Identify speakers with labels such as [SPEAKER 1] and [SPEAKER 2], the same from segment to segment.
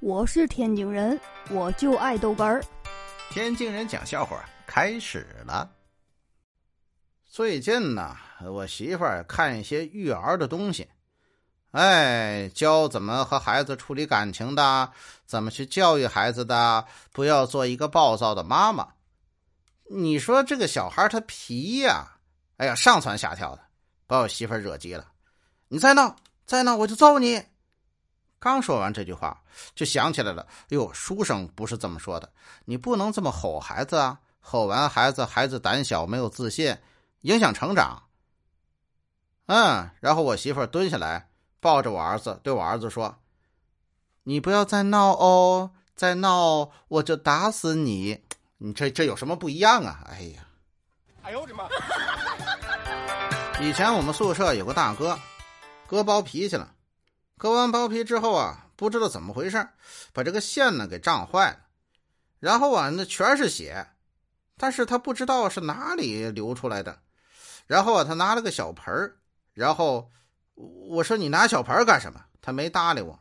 [SPEAKER 1] 我是天津人，我就爱豆干儿。
[SPEAKER 2] 天津人讲笑话开始了。最近呢，我媳妇儿看一些育儿的东西，哎，教怎么和孩子处理感情的，怎么去教育孩子的，不要做一个暴躁的妈妈。你说这个小孩他皮呀，哎呀，上蹿下跳的，把我媳妇儿惹急了。你再闹，再闹，我就揍你！刚说完这句话，就想起来了。哟，书生不是这么说的，你不能这么吼孩子啊！吼完孩子，孩子胆小没有自信，影响成长。嗯，然后我媳妇蹲下来，抱着我儿子，对我儿子说：“你不要再闹哦，再闹我就打死你！你这这有什么不一样啊？”哎呀，哎呦我的妈！以前我们宿舍有个大哥，哥包皮去了。割完包皮之后啊，不知道怎么回事，把这个线呢给胀坏了，然后啊，那全是血，但是他不知道是哪里流出来的，然后啊，他拿了个小盆然后我说你拿小盆干什么？他没搭理我，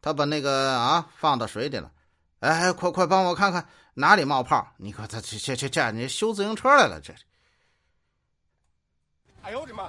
[SPEAKER 2] 他把那个啊放到水里了，哎，快快帮我看看哪里冒泡！你看他这这这这，你修自行车来了这？
[SPEAKER 1] 哎呦我的妈！